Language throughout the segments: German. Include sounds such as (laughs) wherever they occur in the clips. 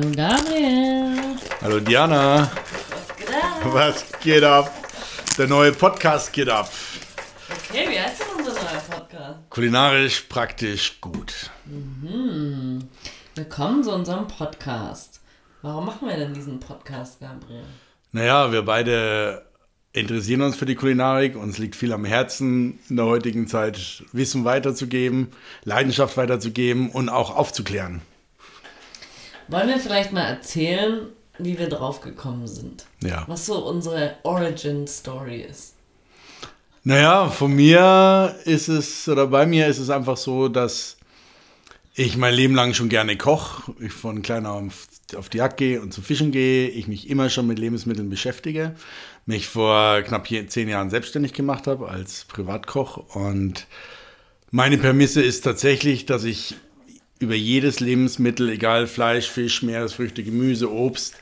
Gabriel. Hallo Diana. Was geht ab? Was geht ab? Der neue Podcast geht ab. Okay, wie heißt denn unser neuer Podcast? Kulinarisch praktisch gut. Willkommen zu unserem Podcast. Warum machen wir denn diesen Podcast, Gabriel? Naja, wir beide interessieren uns für die Kulinarik. Uns liegt viel am Herzen in der heutigen Zeit, Wissen weiterzugeben, Leidenschaft weiterzugeben und auch aufzuklären. Wollen wir vielleicht mal erzählen, wie wir drauf gekommen sind? Ja. Was so unsere Origin Story ist. Naja, von mir ist es, oder bei mir ist es einfach so, dass ich mein Leben lang schon gerne koche. Ich von klein auf, auf die Jagd gehe und zum Fischen gehe. Ich mich immer schon mit Lebensmitteln beschäftige. Mich vor knapp zehn Jahren selbstständig gemacht habe als Privatkoch. Und meine Prämisse ist tatsächlich, dass ich über jedes Lebensmittel, egal Fleisch, Fisch, Meeresfrüchte, Gemüse, Obst,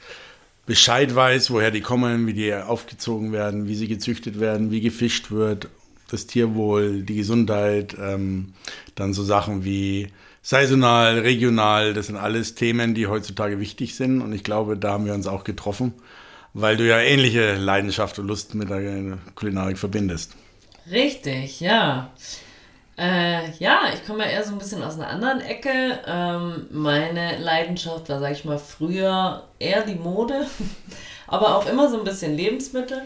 Bescheid weiß, woher die kommen, wie die aufgezogen werden, wie sie gezüchtet werden, wie gefischt wird, das Tierwohl, die Gesundheit, ähm, dann so Sachen wie saisonal, regional, das sind alles Themen, die heutzutage wichtig sind und ich glaube, da haben wir uns auch getroffen, weil du ja ähnliche Leidenschaft und Lust mit der Kulinarik verbindest. Richtig, ja. Äh, ja, ich komme ja eher so ein bisschen aus einer anderen Ecke. Ähm, meine Leidenschaft war, sag ich mal, früher eher die Mode, (laughs) aber auch immer so ein bisschen Lebensmittel.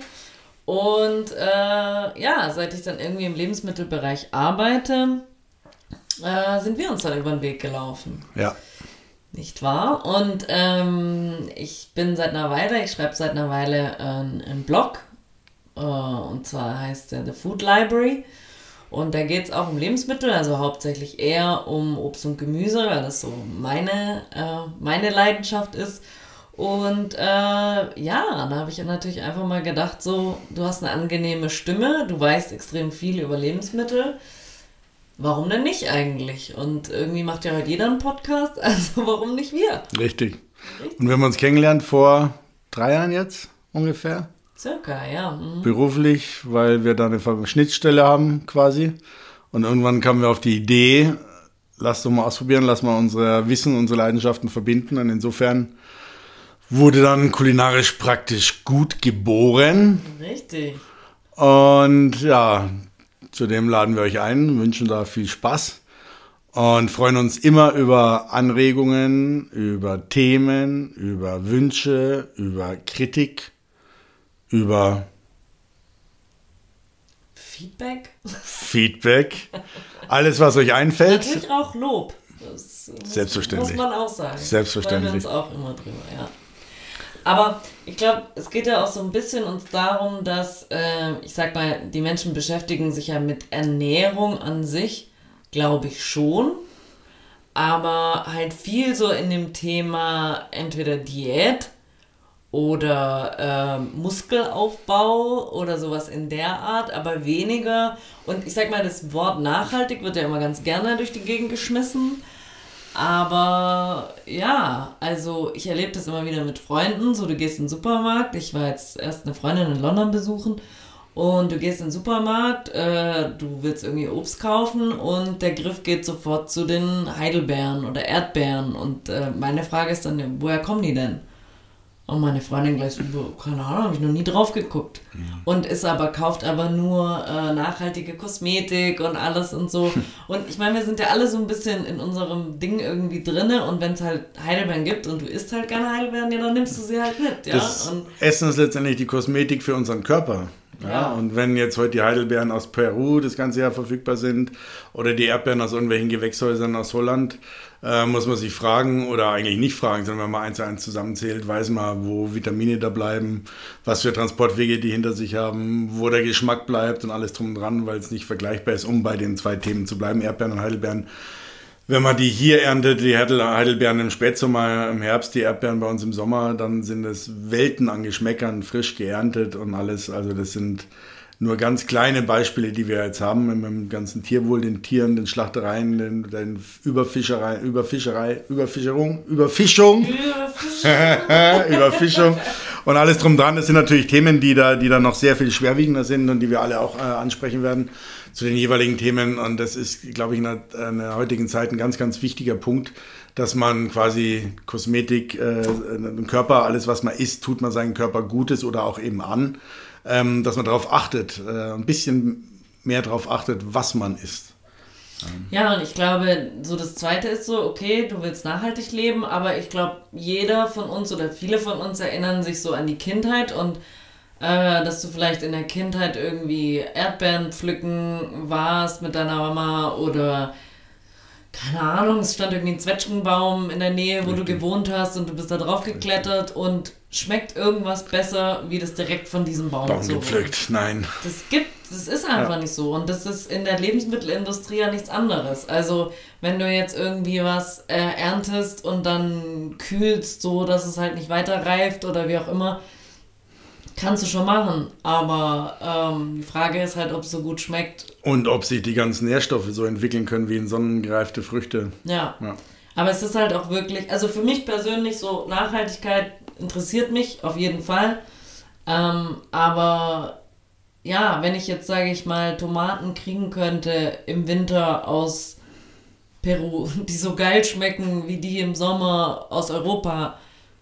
Und äh, ja, seit ich dann irgendwie im Lebensmittelbereich arbeite, äh, sind wir uns dann über den Weg gelaufen. Ja, Nicht wahr? Und ähm, ich bin seit einer Weile, ich schreibe seit einer Weile äh, einen Blog. Und zwar heißt der The Food Library. Und da geht es auch um Lebensmittel, also hauptsächlich eher um Obst und Gemüse, weil das so meine, äh, meine Leidenschaft ist. Und äh, ja, da habe ich natürlich einfach mal gedacht, so, du hast eine angenehme Stimme, du weißt extrem viel über Lebensmittel. Warum denn nicht eigentlich? Und irgendwie macht ja heute jeder einen Podcast, (laughs) also warum nicht wir? richtig. Und wir haben uns kennengelernt vor drei Jahren jetzt ungefähr. Circa, ja. Mhm. beruflich, weil wir da eine Schnittstelle haben quasi. Und irgendwann kamen wir auf die Idee, lass doch mal ausprobieren, lass mal unsere Wissen, unsere Leidenschaften verbinden. Und insofern wurde dann kulinarisch praktisch gut geboren. Richtig. Und ja, zudem laden wir euch ein, wünschen da viel Spaß und freuen uns immer über Anregungen, über Themen, über Wünsche, über Kritik, über Feedback? Feedback, alles, was euch einfällt. Natürlich auch Lob. Das Selbstverständlich. Muss man auch sagen. Selbstverständlich. Wir uns auch immer drüber, ja. Aber ich glaube, es geht ja auch so ein bisschen uns darum, dass, äh, ich sag mal, die Menschen beschäftigen sich ja mit Ernährung an sich, glaube ich schon. Aber halt viel so in dem Thema entweder Diät oder ähm, Muskelaufbau oder sowas in der Art, aber weniger. Und ich sag mal, das Wort nachhaltig wird ja immer ganz gerne durch die Gegend geschmissen. Aber ja, also ich erlebe das immer wieder mit Freunden. So, du gehst in den Supermarkt. Ich war jetzt erst eine Freundin in London besuchen. Und du gehst in den Supermarkt, äh, du willst irgendwie Obst kaufen und der Griff geht sofort zu den Heidelbeeren oder Erdbeeren. Und äh, meine Frage ist dann, woher kommen die denn? Und meine Freundin gleich so, "Boah, keine Ahnung, habe ich noch nie drauf geguckt. Und ist aber, kauft aber nur äh, nachhaltige Kosmetik und alles und so. (laughs) Und ich meine, wir sind ja alle so ein bisschen in unserem Ding irgendwie drinne und wenn es halt Heidelbeeren gibt und du isst halt gerne Heidelbeeren, ja, dann nimmst du sie halt mit, ja. Das Und Essen ist letztendlich die Kosmetik für unseren Körper. Ja, Ja. Und wenn jetzt heute die Heidelbeeren aus Peru das ganze Jahr verfügbar sind oder die Erdbeeren aus irgendwelchen Gewächshäusern aus Holland, äh, muss man sich fragen oder eigentlich nicht fragen, sondern wenn man eins zu eins zusammenzählt, weiß man, wo Vitamine da bleiben, was für Transportwege die hinter sich haben, wo der Geschmack bleibt und alles drum und dran, weil es nicht vergleichbar ist, um bei den zwei Themen zu bleiben, Erdbeeren und Heidelbeeren. Wenn man die hier erntet, die Heidelbeeren im Spätsommer, im Herbst, die Erdbeeren bei uns im Sommer, dann sind es Welten an Geschmäckern, frisch geerntet und alles. Also das sind nur ganz kleine Beispiele, die wir jetzt haben im, ganzen Tierwohl, den Tieren, den Schlachtereien, den, den Überfischerei, Überfischerei, Überfischerung, Überfischung, Überfischung (laughs) und alles drum dran. Das sind natürlich Themen, die da, die da noch sehr viel schwerwiegender sind und die wir alle auch äh, ansprechen werden zu den jeweiligen Themen. Und das ist, glaube ich, in der, in der heutigen Zeit ein ganz, ganz wichtiger Punkt, dass man quasi Kosmetik, äh, im Körper, alles, was man isst, tut man seinen Körper Gutes oder auch eben an, ähm, dass man darauf achtet, äh, ein bisschen mehr darauf achtet, was man isst. Ja, und ich glaube, so das Zweite ist so, okay, du willst nachhaltig leben, aber ich glaube, jeder von uns oder viele von uns erinnern sich so an die Kindheit und äh, dass du vielleicht in der Kindheit irgendwie Erdbeeren pflücken warst mit deiner Mama oder keine Ahnung, es stand irgendwie ein Zwetschgenbaum in der Nähe, wo Richtig. du gewohnt hast und du bist da drauf geklettert und schmeckt irgendwas besser, wie das direkt von diesem Baum, Baum so gepflückt. Nein. Das gibt, das ist einfach ja. nicht so und das ist in der Lebensmittelindustrie ja nichts anderes. Also wenn du jetzt irgendwie was äh, erntest und dann kühlst so, dass es halt nicht weiter reift oder wie auch immer, Kannst du schon machen, aber ähm, die Frage ist halt, ob es so gut schmeckt. Und ob sich die ganzen Nährstoffe so entwickeln können wie in sonnengereifte Früchte. Ja. ja. Aber es ist halt auch wirklich, also für mich persönlich so Nachhaltigkeit interessiert mich auf jeden Fall. Ähm, aber ja, wenn ich jetzt, sage ich mal, Tomaten kriegen könnte im Winter aus Peru, (laughs) die so geil schmecken wie die im Sommer aus Europa,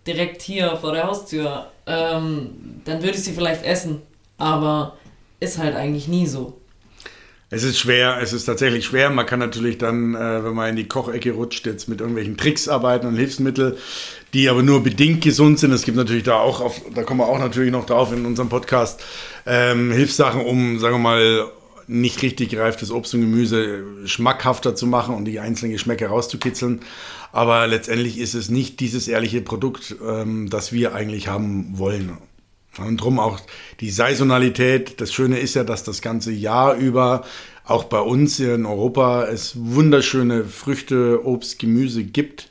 direkt hier vor der Haustür, ähm, dann würde ich sie vielleicht essen. Aber ist halt eigentlich nie so. Es ist schwer, es ist tatsächlich schwer. Man kann natürlich dann, äh, wenn man in die Kochecke rutscht, jetzt mit irgendwelchen Tricks arbeiten und Hilfsmittel, die aber nur bedingt gesund sind. Es gibt natürlich da auch, auf, da kommen wir auch natürlich noch drauf in unserem Podcast, ähm, Hilfssachen, um, sagen wir mal, nicht richtig gereiftes Obst und Gemüse schmackhafter zu machen und die einzelnen Geschmäcker rauszukitzeln. Aber letztendlich ist es nicht dieses ehrliche Produkt, ähm, das wir eigentlich haben wollen. Und drum auch die Saisonalität. Das Schöne ist ja, dass das ganze Jahr über auch bei uns hier in Europa es wunderschöne Früchte, Obst, Gemüse gibt,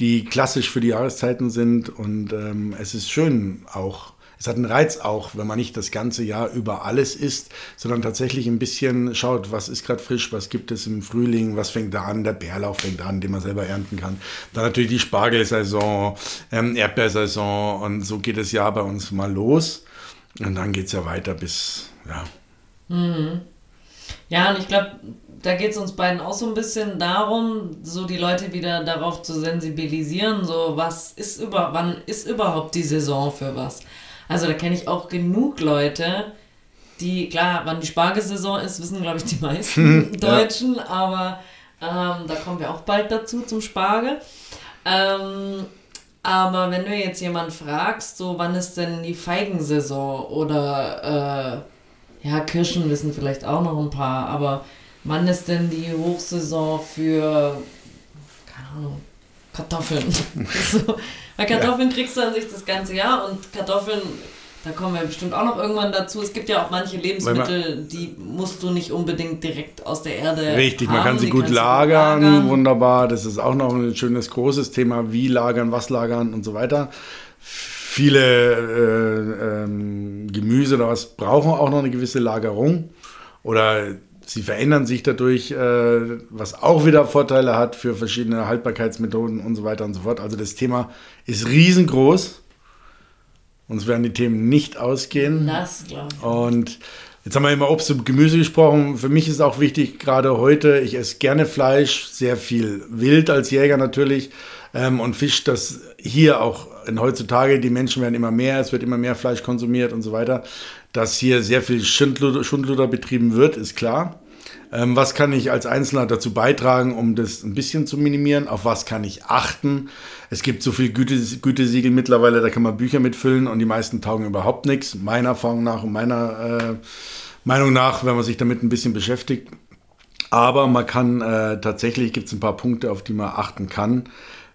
die klassisch für die Jahreszeiten sind. Und ähm, es ist schön auch es hat einen Reiz auch, wenn man nicht das ganze Jahr über alles isst, sondern tatsächlich ein bisschen schaut, was ist gerade frisch, was gibt es im Frühling, was fängt da an, der Bärlauch fängt an, den man selber ernten kann. Dann natürlich die Spargelsaison, ähm, Erdbeersaison und so geht das Jahr bei uns mal los. Und dann geht es ja weiter bis, ja. Mhm. Ja, und ich glaube, da geht es uns beiden auch so ein bisschen darum, so die Leute wieder darauf zu sensibilisieren, so was ist über, wann ist überhaupt die Saison für was? Also da kenne ich auch genug Leute, die, klar, wann die Spargelsaison ist, wissen, glaube ich, die meisten (laughs) Deutschen, ja. aber ähm, da kommen wir auch bald dazu zum Spargel. Ähm, aber wenn du jetzt jemanden fragst, so wann ist denn die Feigensaison oder äh, ja, Kirschen wissen vielleicht auch noch ein paar, aber wann ist denn die Hochsaison für, keine Ahnung, Kartoffeln? (laughs) so, weil Kartoffeln ja. kriegst du an sich das ganze Jahr und Kartoffeln, da kommen wir bestimmt auch noch irgendwann dazu. Es gibt ja auch manche Lebensmittel, die musst du nicht unbedingt direkt aus der Erde. Richtig, haben. man kann sie gut lagern, gut lagern, wunderbar. Das ist auch noch ein schönes großes Thema, wie lagern, was lagern und so weiter. Viele äh, ähm, Gemüse oder was brauchen auch noch eine gewisse Lagerung. Oder Sie verändern sich dadurch, äh, was auch wieder Vorteile hat für verschiedene Haltbarkeitsmethoden und so weiter und so fort. Also das Thema ist riesengroß. Uns werden die Themen nicht ausgehen. Das glaube ich. Und jetzt haben wir immer Obst und Gemüse gesprochen. Für mich ist auch wichtig, gerade heute, ich esse gerne Fleisch, sehr viel Wild als Jäger natürlich ähm, und Fisch, das hier auch in heutzutage, die Menschen werden immer mehr, es wird immer mehr Fleisch konsumiert und so weiter. Dass hier sehr viel Schundluder, Schundluder betrieben wird, ist klar. Ähm, was kann ich als Einzelner dazu beitragen, um das ein bisschen zu minimieren? Auf was kann ich achten? Es gibt so viel Güte, Gütesiegel mittlerweile, da kann man Bücher mitfüllen und die meisten taugen überhaupt nichts. Meiner Erfahrung nach und meiner äh, Meinung nach, wenn man sich damit ein bisschen beschäftigt. Aber man kann äh, tatsächlich, gibt es ein paar Punkte, auf die man achten kann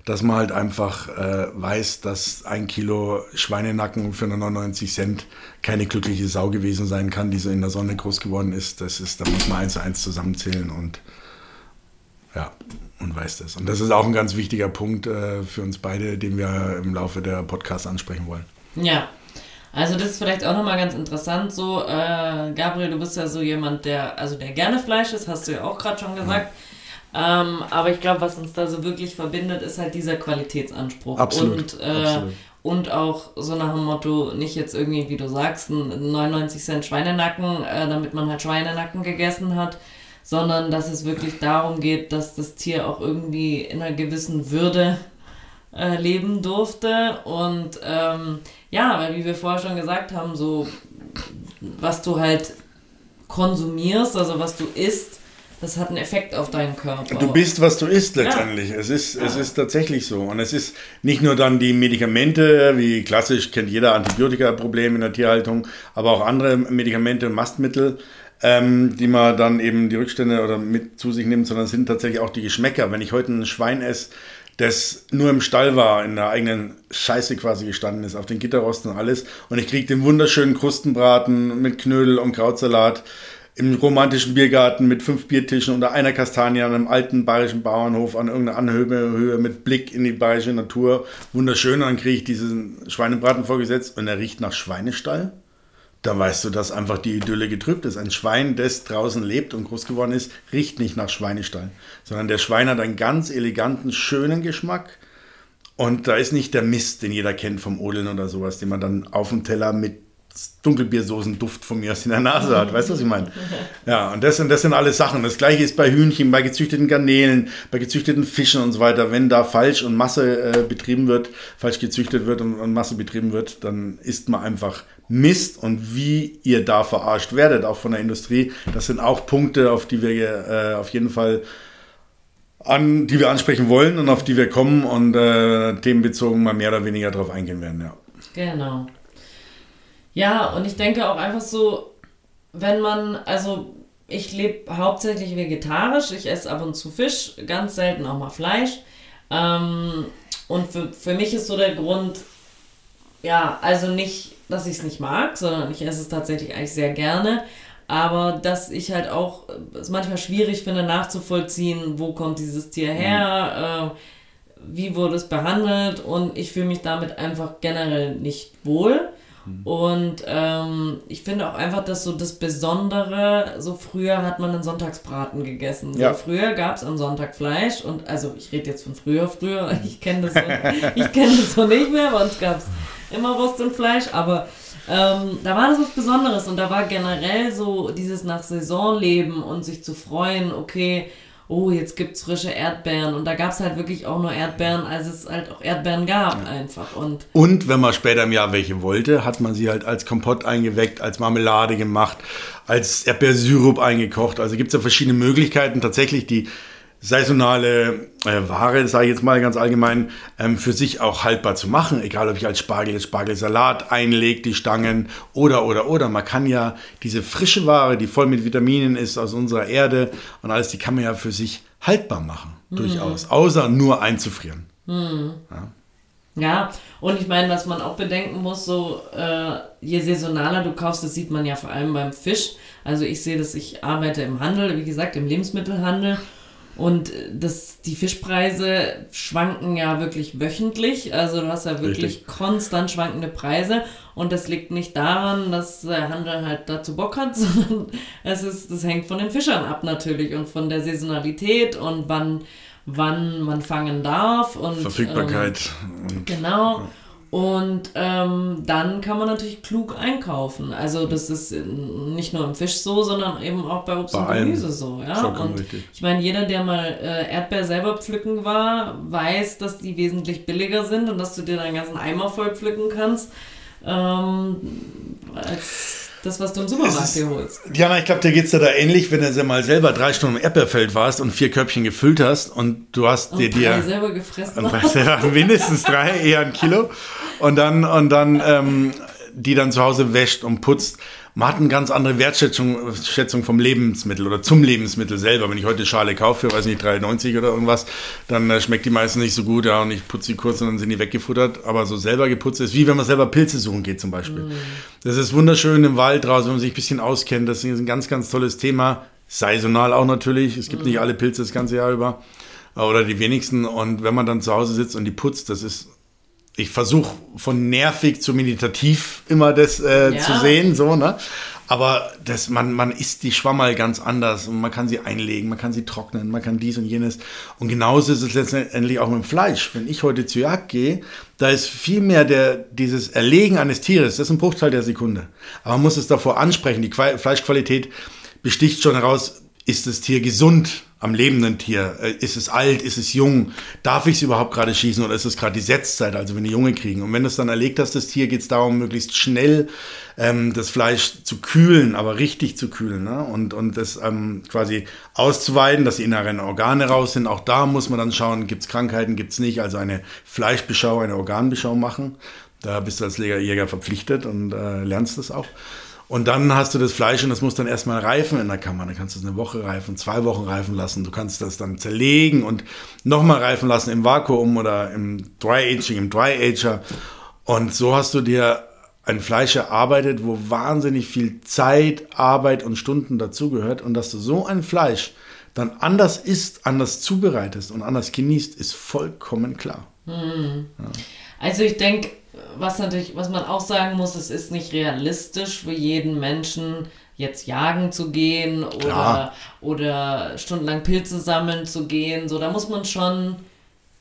dass man halt einfach äh, weiß, dass ein Kilo Schweinenacken für 99 Cent keine glückliche Sau gewesen sein kann, die so in der Sonne groß geworden ist. Das ist, da muss man eins zu eins zusammenzählen und ja, und weiß das. Und das ist auch ein ganz wichtiger Punkt äh, für uns beide, den wir im Laufe der Podcasts ansprechen wollen. Ja. Also das ist vielleicht auch nochmal ganz interessant so. Äh, Gabriel, du bist ja so jemand, der, also der gerne Fleisch ist, hast du ja auch gerade schon gesagt. Ja ähm, aber ich glaube, was uns da so wirklich verbindet, ist halt dieser Qualitätsanspruch. Absolut, und, äh, absolut. und auch so nach dem Motto, nicht jetzt irgendwie, wie du sagst, ein 99 Cent Schweinenacken, äh, damit man halt Schweinenacken gegessen hat, sondern dass es wirklich darum geht, dass das Tier auch irgendwie in einer gewissen Würde äh, leben durfte. Und ähm, ja, weil wie wir vorher schon gesagt haben, so was du halt konsumierst, also was du isst, das hat einen Effekt auf deinen Körper. Du bist, was du isst letztendlich. Ja. Es, ist, ja. es ist tatsächlich so. Und es ist nicht nur dann die Medikamente, wie klassisch kennt jeder Antibiotika-Problem in der Tierhaltung, aber auch andere Medikamente und Mastmittel, ähm, die man dann eben die Rückstände oder mit zu sich nimmt, sondern es sind tatsächlich auch die Geschmäcker. Wenn ich heute ein Schwein esse, das nur im Stall war, in der eigenen Scheiße quasi gestanden ist, auf den Gitterrosten und alles. Und ich kriege den wunderschönen Krustenbraten mit Knödel und Krautsalat im romantischen Biergarten mit fünf Biertischen unter einer Kastanie an einem alten bayerischen Bauernhof an irgendeiner Anhöhe mit Blick in die bayerische Natur. Wunderschön. Und dann kriege ich diesen Schweinebraten vorgesetzt und er riecht nach Schweinestall da weißt du, dass einfach die Idylle getrübt ist. Ein Schwein, das draußen lebt und groß geworden ist, riecht nicht nach Schweinestall, sondern der Schwein hat einen ganz eleganten, schönen Geschmack. Und da ist nicht der Mist, den jeder kennt vom Odeln oder sowas, den man dann auf dem Teller mit Dunkelbiersoßen-Duft von mir aus in der Nase hat. Weißt du, was ich meine? Ja, und das sind, das sind alles Sachen. Das gleiche ist bei Hühnchen, bei gezüchteten Garnelen, bei gezüchteten Fischen und so weiter. Wenn da falsch und Masse äh, betrieben wird, falsch gezüchtet wird und, und Masse betrieben wird, dann isst man einfach Mist und wie ihr da verarscht werdet, auch von der Industrie. Das sind auch Punkte, auf die wir äh, auf jeden Fall an, die wir ansprechen wollen und auf die wir kommen und äh, themenbezogen mal mehr oder weniger darauf eingehen werden, ja. Genau. Ja, und ich denke auch einfach so, wenn man, also ich lebe hauptsächlich vegetarisch, ich esse ab und zu Fisch, ganz selten auch mal Fleisch. Ähm, und für, für mich ist so der Grund, ja, also nicht, dass ich es nicht mag, sondern ich esse es tatsächlich eigentlich sehr gerne. Aber dass ich halt auch es manchmal schwierig finde nachzuvollziehen, wo kommt dieses Tier her, äh, wie wurde es behandelt und ich fühle mich damit einfach generell nicht wohl. Und ähm, ich finde auch einfach, dass so das Besondere, so früher hat man einen Sonntagsbraten gegessen. So ja. Früher gab es am Sonntag Fleisch und also ich rede jetzt von früher, früher, (laughs) ich kenne das, so, (laughs) ich kenn das so nicht mehr, bei uns gab es immer Wurst und Fleisch, aber ähm, da war das was Besonderes und da war generell so dieses nach Saison leben und sich zu freuen, okay, oh, jetzt gibt es frische Erdbeeren. Und da gab es halt wirklich auch nur Erdbeeren, als es halt auch Erdbeeren gab ja. einfach. Und, und wenn man später im Jahr welche wollte, hat man sie halt als Kompott eingeweckt, als Marmelade gemacht, als Erdbeersyrup eingekocht. Also gibt es ja verschiedene Möglichkeiten, tatsächlich die saisonale äh, Ware, sage ich jetzt mal ganz allgemein, ähm, für sich auch haltbar zu machen. Egal, ob ich als Spargel, Spargelsalat einlege, die Stangen oder, oder, oder. Man kann ja diese frische Ware, die voll mit Vitaminen ist aus unserer Erde und alles, die kann man ja für sich haltbar machen. Mhm. Durchaus. Außer nur einzufrieren. Mhm. Ja. Ja, und ich meine, was man auch bedenken muss, so äh, je saisonaler du kaufst, das sieht man ja vor allem beim Fisch. Also ich sehe dass ich arbeite im Handel, wie gesagt, im Lebensmittelhandel und das, die Fischpreise schwanken ja wirklich wöchentlich. Also du hast ja wirklich Richtig. konstant schwankende Preise. Und das liegt nicht daran, dass der Handel halt dazu Bock hat, (laughs) sondern es ist, das hängt von den Fischern ab natürlich und von der Saisonalität und wann, wann man fangen darf. Und, Verfügbarkeit. Ähm, genau. Und ähm, dann kann man natürlich klug einkaufen. Also das ist nicht nur im Fisch so, sondern eben auch bei Obst bei und Gemüse so. Ja? Und richtig. ich meine, jeder, der mal äh, Erdbeer selber pflücken war, weiß, dass die wesentlich billiger sind und dass du dir deinen ganzen Eimer voll pflücken kannst. Ähm, als das, was du im Supermarkt dir holst. Diana, ich glaube, dir geht es da ähnlich, wenn du mal selber drei Stunden im Erdbeerfeld warst und vier Köpfchen gefüllt hast und du hast und dir drei selber gefressen und drei, (laughs) mindestens drei, eher ein Kilo. Und dann, und dann ähm, die dann zu Hause wäscht und putzt man hat eine ganz andere Wertschätzung Schätzung vom Lebensmittel oder zum Lebensmittel selber. Wenn ich heute Schale kaufe, weiß nicht, 3,90 oder irgendwas, dann äh, schmeckt die meistens nicht so gut, ja, und ich putze die kurz und dann sind die weggefuttert. Aber so selber geputzt ist, wie wenn man selber Pilze suchen geht zum Beispiel. Mm. Das ist wunderschön im Wald draußen, wenn man sich ein bisschen auskennt. Das ist ein ganz, ganz tolles Thema. Saisonal auch natürlich. Es gibt mm. nicht alle Pilze das ganze Jahr über. Oder die wenigsten. Und wenn man dann zu Hause sitzt und die putzt, das ist ich versuche von nervig zu meditativ immer das äh, ja. zu sehen, so, ne? Aber das, man, man isst die Schwammerl ganz anders und man kann sie einlegen, man kann sie trocknen, man kann dies und jenes. Und genauso ist es letztendlich auch mit dem Fleisch. Wenn ich heute zur Jagd gehe, da ist viel mehr der, dieses Erlegen eines Tieres, das ist ein Bruchteil der Sekunde. Aber man muss es davor ansprechen. Die Fleischqualität besticht schon heraus, ist das Tier gesund am lebenden Tier? Äh, ist es alt? Ist es jung? Darf ich es überhaupt gerade schießen oder ist es gerade die Setzzeit, also wenn die Junge kriegen? Und wenn du es dann erlegt hast, das Tier, geht es darum, möglichst schnell ähm, das Fleisch zu kühlen, aber richtig zu kühlen ne? und, und das ähm, quasi auszuweiden, dass die inneren Organe raus sind. Auch da muss man dann schauen, gibt es Krankheiten, gibt es nicht. Also eine Fleischbeschau, eine Organbeschau machen. Da bist du als Jäger verpflichtet und äh, lernst das auch. Und dann hast du das Fleisch und das muss dann erstmal reifen in der Kammer. Dann kannst du es eine Woche reifen, zwei Wochen reifen lassen. Du kannst das dann zerlegen und nochmal reifen lassen im Vakuum oder im Dry Aging, im Dry Ager. Und so hast du dir ein Fleisch erarbeitet, wo wahnsinnig viel Zeit, Arbeit und Stunden dazugehört. Und dass du so ein Fleisch dann anders isst, anders zubereitest und anders genießt, ist vollkommen klar. Hm. Ja. Also ich denke, was natürlich, was man auch sagen muss, es ist nicht realistisch für jeden Menschen, jetzt jagen zu gehen oder, oder stundenlang Pilze sammeln zu gehen. So, da muss man schon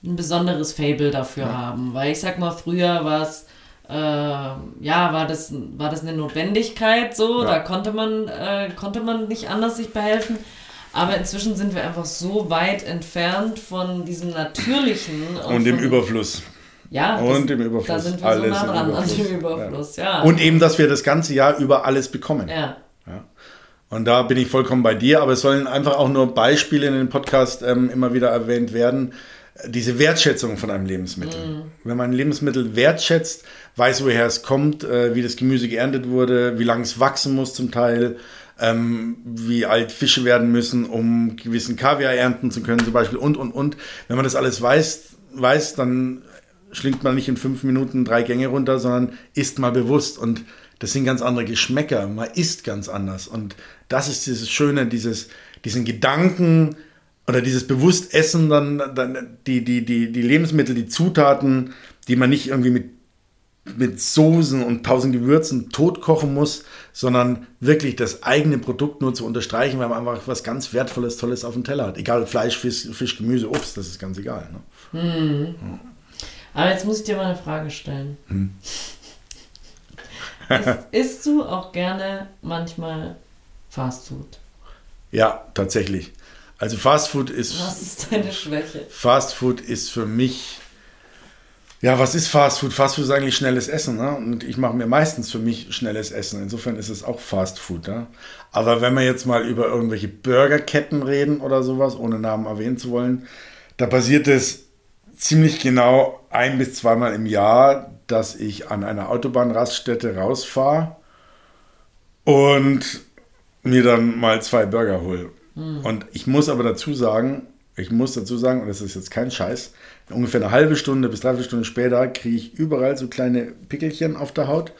ein besonderes Fable dafür ja. haben. Weil ich sag mal, früher war es, äh, ja, war das, war das eine Notwendigkeit so, ja. da konnte man, äh, konnte man nicht anders sich behelfen. Aber inzwischen sind wir einfach so weit entfernt von diesem Natürlichen. Und, und dem Überfluss. Ja, und das, im Überfluss. Da sind wir alles so nah dran an dem Überfluss, ja. ja. Und eben, dass wir das ganze Jahr über alles bekommen. Ja. ja. Und da bin ich vollkommen bei dir, aber es sollen einfach auch nur Beispiele in dem Podcast ähm, immer wieder erwähnt werden. Diese Wertschätzung von einem Lebensmittel. Mhm. Wenn man ein Lebensmittel wertschätzt, weiß, woher es kommt, äh, wie das Gemüse geerntet wurde, wie lange es wachsen muss zum Teil, ähm, wie alt Fische werden müssen, um gewissen Kaviar ernten zu können, zum Beispiel, und, und, und. Wenn man das alles weiß, weiß, dann schlingt man nicht in fünf Minuten drei Gänge runter, sondern isst mal bewusst. Und das sind ganz andere Geschmäcker. Man isst ganz anders. Und das ist dieses Schöne, dieses, diesen Gedanken oder dieses Bewusstessen, dann, dann die, die, die, die Lebensmittel, die Zutaten, die man nicht irgendwie mit, mit Soßen und tausend Gewürzen totkochen muss, sondern wirklich das eigene Produkt nur zu unterstreichen, weil man einfach was ganz Wertvolles, Tolles auf dem Teller hat. Egal, Fleisch, Fisch, Fisch Gemüse, Obst, das ist ganz egal. Ne? Mhm. Ja. Aber jetzt muss ich dir mal eine Frage stellen. Hm. Isst, isst du auch gerne manchmal Fastfood? Ja, tatsächlich. Also Fastfood ist. Was ist deine Schwäche? Fastfood ist für mich. Ja, was ist Fastfood? Fastfood ist eigentlich schnelles Essen. Ne? Und ich mache mir meistens für mich schnelles Essen. Insofern ist es auch Fastfood. Ne? Aber wenn wir jetzt mal über irgendwelche Burgerketten reden oder sowas, ohne Namen erwähnen zu wollen, da basiert es ziemlich genau ein bis zweimal im Jahr, dass ich an einer Autobahnraststätte rausfahre und mir dann mal zwei Burger hole. Mhm. Und ich muss aber dazu sagen, ich muss dazu sagen, und das ist jetzt kein Scheiß, ungefähr eine halbe Stunde bis dreiviertel Stunde später kriege ich überall so kleine Pickelchen auf der Haut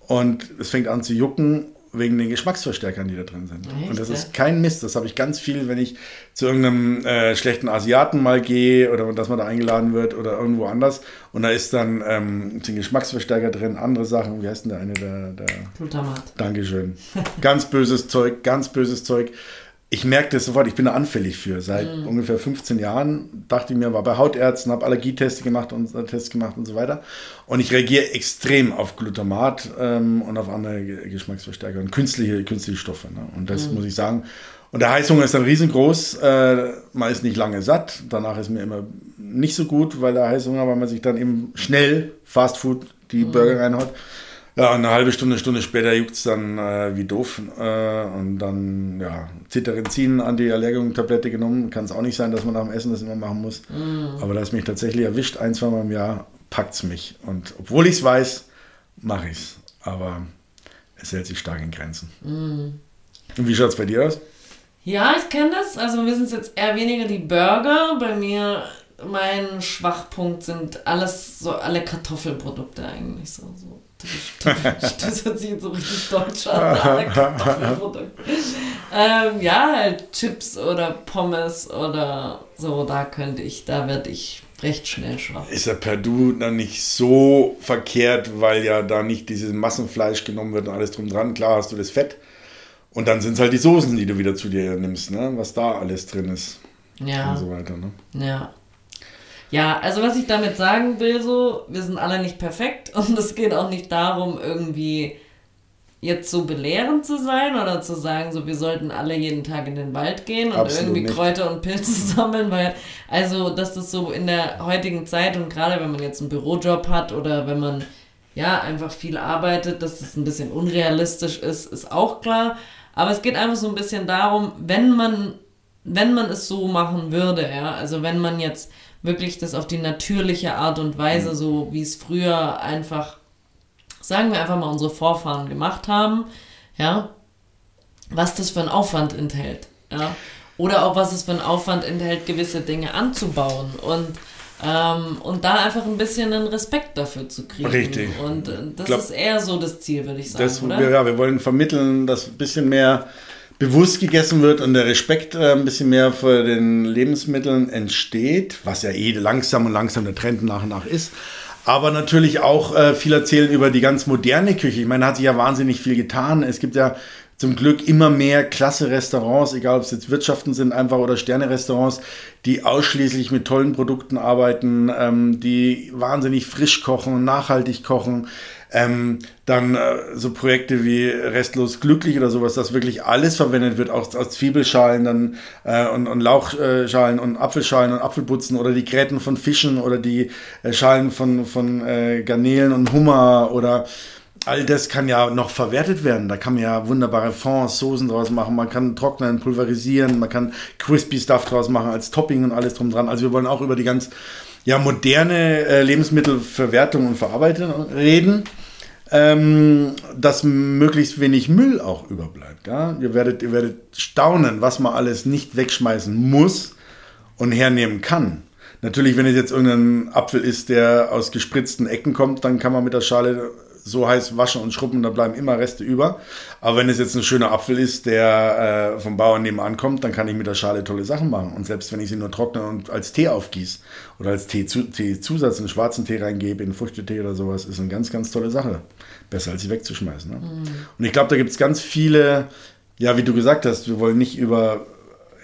und es fängt an zu jucken wegen den Geschmacksverstärkern, die da drin sind. Echt, und das ist kein Mist. Das habe ich ganz viel, wenn ich zu irgendeinem äh, schlechten Asiaten mal gehe oder dass man da eingeladen wird oder irgendwo anders. Und da ist dann ähm, sind Geschmacksverstärker drin, andere Sachen. Wie heißt denn der eine? Der, der Glutamat. Dankeschön. (laughs) ganz böses Zeug, ganz böses Zeug ich merke das sofort, ich bin da anfällig für. Seit mhm. ungefähr 15 Jahren dachte ich mir, war bei Hautärzten, habe Allergietests gemacht und äh, Tests gemacht und so weiter. Und ich reagiere extrem auf Glutamat ähm, und auf andere Geschmacksverstärker und künstliche, künstliche Stoffe. Ne? Und das mhm. muss ich sagen. Und der Heißhunger ist dann riesengroß. Äh, man ist nicht lange satt. Danach ist mir immer nicht so gut, weil der Heißhunger, weil man sich dann eben schnell Fast Food die mhm. Burger reinhaut. Ja, eine halbe Stunde, Stunde später juckt es dann äh, wie doof. Äh, und dann, ja, Cetirizin, Anti-Allergikum-Tablette genommen. Kann es auch nicht sein, dass man nach dem Essen das immer machen muss. Mm. Aber da es mich tatsächlich erwischt, ein, zwei Mal im Jahr, packt es mich. Und obwohl ich es weiß, mache ich es. Aber es hält sich stark in Grenzen. Mm. Und wie schaut es bei dir aus? Ja, ich kenne das. Also wir sind jetzt eher weniger die Burger. Bei mir, mein Schwachpunkt sind alles, so alle Kartoffelprodukte eigentlich so. so (laughs) das hört sich jetzt so richtig deutsch an. ähm, ja, halt Chips oder Pommes oder so, da könnte ich, da werde ich recht schnell schwach. Ist ja per Du dann nicht so verkehrt, weil ja da nicht dieses Massenfleisch genommen wird und alles drum dran. Klar hast du das Fett. Und dann sind es halt die Soßen, die du wieder zu dir nimmst, ne? was da alles drin ist. Ja. Und so weiter. Ne? Ja. Ja, also was ich damit sagen will, so, wir sind alle nicht perfekt (laughs) und es geht auch nicht darum, irgendwie jetzt so belehrend zu sein oder zu sagen, so wir sollten alle jeden Tag in den Wald gehen und Absolut irgendwie nicht. Kräuter und Pilze (laughs) sammeln, weil also dass das so in der heutigen Zeit und gerade wenn man jetzt einen Bürojob hat oder wenn man ja einfach viel arbeitet, dass das ein bisschen unrealistisch ist, ist auch klar. Aber es geht einfach so ein bisschen darum, wenn man wenn man es so machen würde, ja, also wenn man jetzt wirklich das auf die natürliche Art und Weise, so wie es früher einfach sagen wir einfach mal, unsere Vorfahren gemacht haben, ja, was das für einen Aufwand enthält, ja, oder auch was es für einen Aufwand enthält, gewisse Dinge anzubauen und ähm, und da einfach ein bisschen einen Respekt dafür zu kriegen. Richtig. Und äh, das Glaub- ist eher so das Ziel, würde ich sagen, Das, oder? wir, ja, wir wollen vermitteln, dass ein bisschen mehr bewusst gegessen wird und der Respekt äh, ein bisschen mehr vor den Lebensmitteln entsteht, was ja eh langsam und langsam der Trend nach und nach ist. Aber natürlich auch äh, viel erzählen über die ganz moderne Küche. Ich meine, da hat sich ja wahnsinnig viel getan. Es gibt ja zum Glück immer mehr klasse Restaurants, egal ob es jetzt Wirtschaften sind einfach oder Sterne-Restaurants, die ausschließlich mit tollen Produkten arbeiten, ähm, die wahnsinnig frisch kochen, nachhaltig kochen. Ähm, dann äh, so Projekte wie Restlos Glücklich oder sowas, dass wirklich alles verwendet wird, auch aus Zwiebelschalen dann, äh, und, und Lauchschalen und Apfelschalen und Apfelputzen oder die Gräten von Fischen oder die äh, Schalen von, von äh, Garnelen und Hummer oder all das kann ja noch verwertet werden. Da kann man ja wunderbare Fonds, Soßen draus machen. Man kann trocknen, pulverisieren, man kann Crispy Stuff draus machen als Topping und alles drum dran. Also wir wollen auch über die ganz ja, moderne äh, Lebensmittelverwertung und Verarbeitung reden. Ähm, dass möglichst wenig Müll auch überbleibt. Ja? Ihr, werdet, ihr werdet staunen, was man alles nicht wegschmeißen muss und hernehmen kann. Natürlich, wenn es jetzt irgendein Apfel ist, der aus gespritzten Ecken kommt, dann kann man mit der Schale so heiß waschen und schrubben, da bleiben immer Reste über. Aber wenn es jetzt ein schöner Apfel ist, der äh, vom Bauern nebenan kommt, dann kann ich mit der Schale tolle Sachen machen. Und selbst wenn ich sie nur trockne und als Tee aufgieße oder als Teezu- Teezusatz einen schwarzen Tee reingebe, in Früchtetee oder sowas, ist eine ganz, ganz tolle Sache. Besser als sie wegzuschmeißen. Ne? Und ich glaube, da gibt es ganz viele, ja, wie du gesagt hast, wir wollen nicht über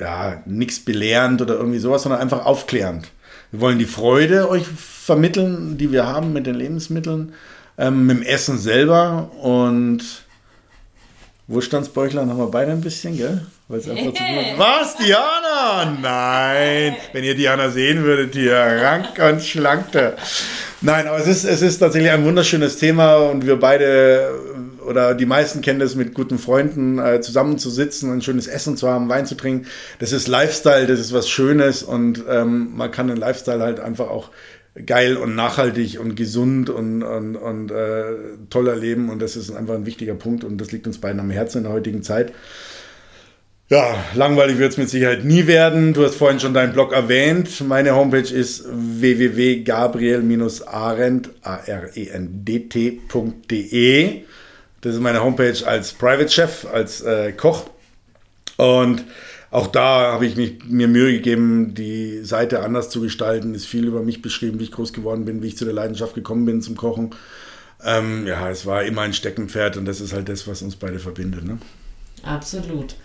ja, nichts belehrend oder irgendwie sowas, sondern einfach aufklärend. Wir wollen die Freude euch vermitteln, die wir haben mit den Lebensmitteln, ähm, mit dem Essen selber und Wohlstandsbäuchlein haben wir beide ein bisschen, gell? Weil es einfach zu tun hat. (laughs) Was, Diana? Nein, wenn ihr Diana sehen würdet, hier rank und schlank. da. Nein, aber es ist, es ist tatsächlich ein wunderschönes Thema und wir beide oder die meisten kennen das mit guten Freunden, äh, zusammen zu sitzen, ein schönes Essen zu haben, Wein zu trinken. Das ist Lifestyle, das ist was Schönes und ähm, man kann den Lifestyle halt einfach auch geil und nachhaltig und gesund und, und, und äh, toll erleben und das ist einfach ein wichtiger Punkt und das liegt uns beiden am Herzen in der heutigen Zeit. Ja, langweilig wird es mit Sicherheit nie werden. Du hast vorhin schon deinen Blog erwähnt. Meine Homepage ist www.gabriel-arendt, A-R-E-N-D-T.de. Das ist meine Homepage als Private Chef, als äh, Koch. Und auch da habe ich mich, mir Mühe gegeben, die Seite anders zu gestalten. Ist viel über mich beschrieben, wie ich groß geworden bin, wie ich zu der Leidenschaft gekommen bin zum Kochen. Ähm, ja, es war immer ein Steckenpferd und das ist halt das, was uns beide verbindet. Ne? Absolut.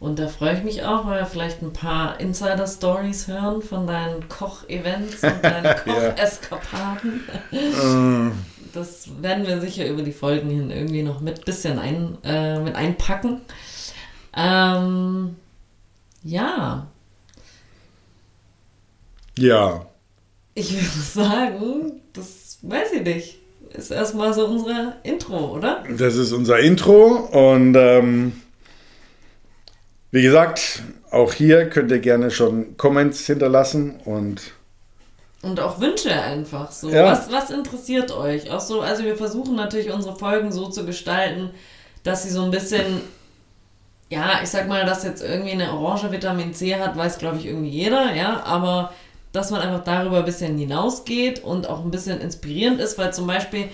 Und da freue ich mich auch, weil wir vielleicht ein paar Insider-Stories hören von deinen Koch-Events und deinen (laughs) Koch-Eskapaden. Das werden wir sicher über die Folgen hin irgendwie noch mit bisschen ein, äh, mit einpacken. Ähm, ja, Ja, ich würde sagen, das weiß ich nicht. Ist erstmal so unsere Intro, oder? das ist unser Intro und ähm, wie gesagt, auch hier könnt ihr gerne schon Comments hinterlassen und Und auch Wünsche einfach so. Ja. Was, was interessiert euch? Auch so, also wir versuchen natürlich unsere Folgen so zu gestalten, dass sie so ein bisschen, ja, ich sag mal, dass jetzt irgendwie eine Orange Vitamin C hat, weiß glaube ich irgendwie jeder, ja, aber dass man einfach darüber ein bisschen hinausgeht und auch ein bisschen inspirierend ist, weil zum Beispiel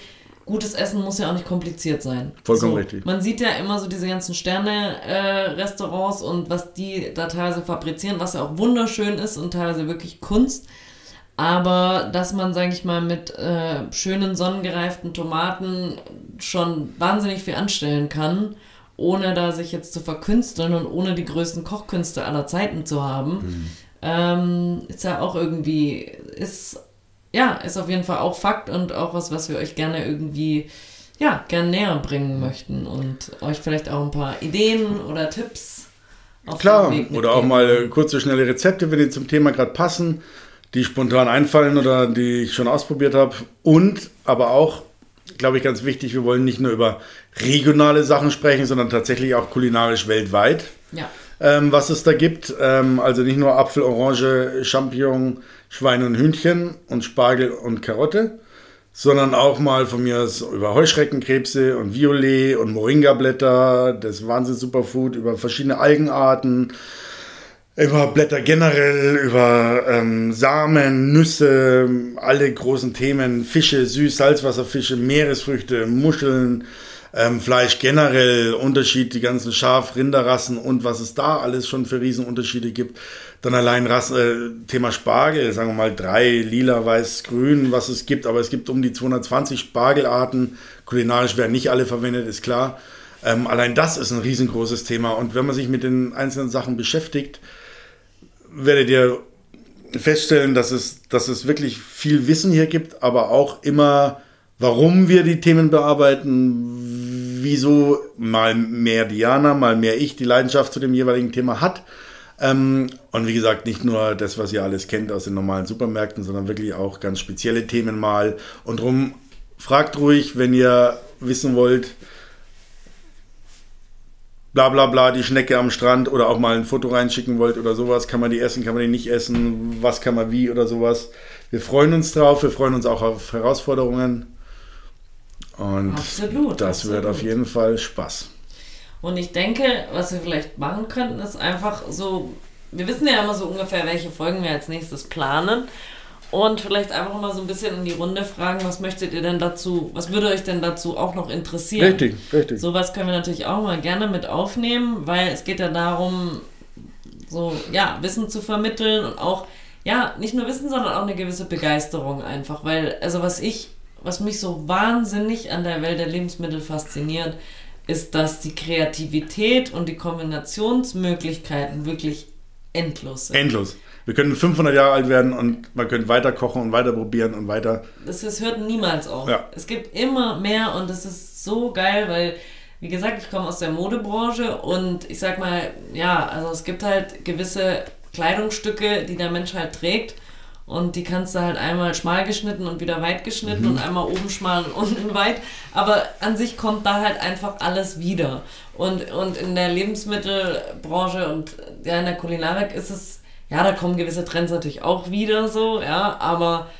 gutes Essen muss ja auch nicht kompliziert sein. Vollkommen so, richtig. Man sieht ja immer so diese ganzen Sterne-Restaurants äh, und was die da teilweise fabrizieren, was ja auch wunderschön ist und teilweise wirklich Kunst. Aber dass man, sage ich mal, mit äh, schönen sonnengereiften Tomaten schon wahnsinnig viel anstellen kann, ohne da sich jetzt zu verkünsteln und ohne die größten Kochkünste aller Zeiten zu haben, mhm. ähm, ist ja auch irgendwie, ist, ja, ist auf jeden Fall auch Fakt und auch was, was wir euch gerne irgendwie, ja, gerne näher bringen möchten und euch vielleicht auch ein paar Ideen oder Tipps auf Klar, oder auch mal kurze, schnelle Rezepte, wenn die zum Thema gerade passen die spontan einfallen oder die ich schon ausprobiert habe. Und aber auch, glaube ich, ganz wichtig, wir wollen nicht nur über regionale Sachen sprechen, sondern tatsächlich auch kulinarisch weltweit. Ja. Ähm, was es da gibt. Ähm, also nicht nur Apfel, Orange, Champignon, Schwein und Hühnchen und Spargel und Karotte, sondern auch mal von mir aus über Heuschreckenkrebse und Violet und Moringa-Blätter, das Wahnsinn-Superfood, über verschiedene Algenarten, über Blätter generell, über ähm, Samen, Nüsse, alle großen Themen, Fische, Süß, Salzwasserfische, Meeresfrüchte, Muscheln, ähm, Fleisch generell, Unterschied, die ganzen Schaf, Rinderrassen und was es da alles schon für Riesenunterschiede gibt. Dann allein Rasse, äh, Thema Spargel, sagen wir mal drei, lila, weiß, grün, was es gibt, aber es gibt um die 220 Spargelarten. Kulinarisch werden nicht alle verwendet, ist klar. Ähm, allein das ist ein riesengroßes Thema und wenn man sich mit den einzelnen Sachen beschäftigt, werdet ihr feststellen, dass es, dass es wirklich viel Wissen hier gibt, aber auch immer, warum wir die Themen bearbeiten, wieso mal mehr Diana, mal mehr ich die Leidenschaft zu dem jeweiligen Thema hat. Ähm, und wie gesagt, nicht nur das, was ihr alles kennt aus den normalen Supermärkten, sondern wirklich auch ganz spezielle Themen mal. Und darum fragt ruhig, wenn ihr wissen wollt, bla bla bla, die Schnecke am Strand oder auch mal ein Foto reinschicken wollt oder sowas, kann man die essen, kann man die nicht essen, was kann man wie oder sowas. Wir freuen uns drauf, wir freuen uns auch auf Herausforderungen. Und absolut, das absolut. wird auf jeden Fall Spaß. Und ich denke, was wir vielleicht machen könnten, ist einfach so, wir wissen ja immer so ungefähr, welche Folgen wir als nächstes planen und vielleicht einfach mal so ein bisschen in die Runde fragen, was möchtet ihr denn dazu, was würde euch denn dazu auch noch interessieren? Richtig, richtig. Sowas können wir natürlich auch mal gerne mit aufnehmen, weil es geht ja darum, so, ja, Wissen zu vermitteln und auch, ja, nicht nur Wissen, sondern auch eine gewisse Begeisterung einfach, weil, also was ich, was mich so wahnsinnig an der Welt der Lebensmittel fasziniert, ist, dass die Kreativität und die Kombinationsmöglichkeiten wirklich endlos sind. Endlos. Wir können 500 Jahre alt werden und man könnte weiter kochen und weiter probieren und weiter. Das, das hört niemals auf. Ja. Es gibt immer mehr und das ist so geil, weil, wie gesagt, ich komme aus der Modebranche und ich sag mal, ja, also es gibt halt gewisse Kleidungsstücke, die der Mensch halt trägt. Und die kannst du halt einmal schmal geschnitten und wieder weit geschnitten mhm. und einmal oben schmal und unten weit. Aber an sich kommt da halt einfach alles wieder. Und, und in der Lebensmittelbranche und ja, in der Kulinarik ist es ja, da kommen gewisse Trends natürlich auch wieder so, ja, aber.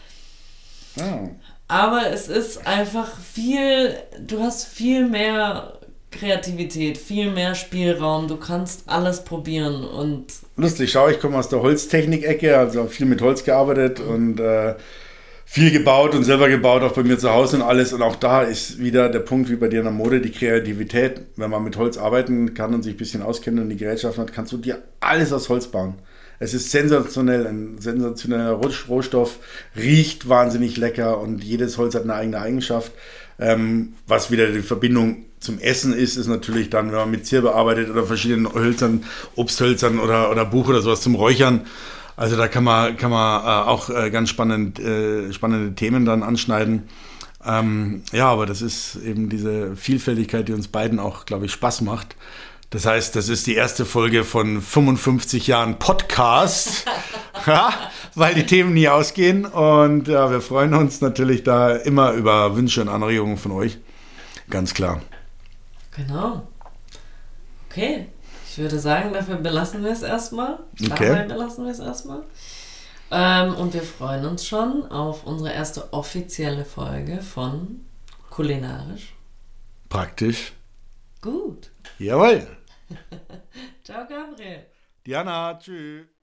Oh. Aber es ist einfach viel, du hast viel mehr Kreativität, viel mehr Spielraum, du kannst alles probieren und. Lustig, schau, ich komme aus der Holztechnik-Ecke, also viel mit Holz gearbeitet und äh, viel gebaut und selber gebaut, auch bei mir zu Hause und alles. Und auch da ist wieder der Punkt wie bei dir in der Mode, die Kreativität. Wenn man mit Holz arbeiten kann und sich ein bisschen auskennt und die Gerätschaften hat, kannst du dir alles aus Holz bauen. Es ist sensationell, ein sensationeller Rohstoff, riecht wahnsinnig lecker und jedes Holz hat eine eigene Eigenschaft. Ähm, was wieder die Verbindung zum Essen ist, ist natürlich dann, wenn man mit Zirbe arbeitet oder verschiedenen Hölzern, Obsthölzern oder, oder Buch oder sowas zum Räuchern. Also da kann man, kann man äh, auch äh, ganz spannend, äh, spannende Themen dann anschneiden. Ähm, ja, aber das ist eben diese Vielfältigkeit, die uns beiden auch, glaube ich, Spaß macht. Das heißt, das ist die erste Folge von 55 Jahren Podcast, (laughs) ja, weil die Themen nie ausgehen. Und ja, wir freuen uns natürlich da immer über Wünsche und Anregungen von euch. Ganz klar. Genau. Okay. Ich würde sagen, dafür belassen wir es erstmal. Okay. Dabei belassen wir es erstmal. Ähm, und wir freuen uns schon auf unsere erste offizielle Folge von Kulinarisch. Praktisch. Gut. Jawohl. (laughs) Ciao, Gabriel. Diana, tschüss.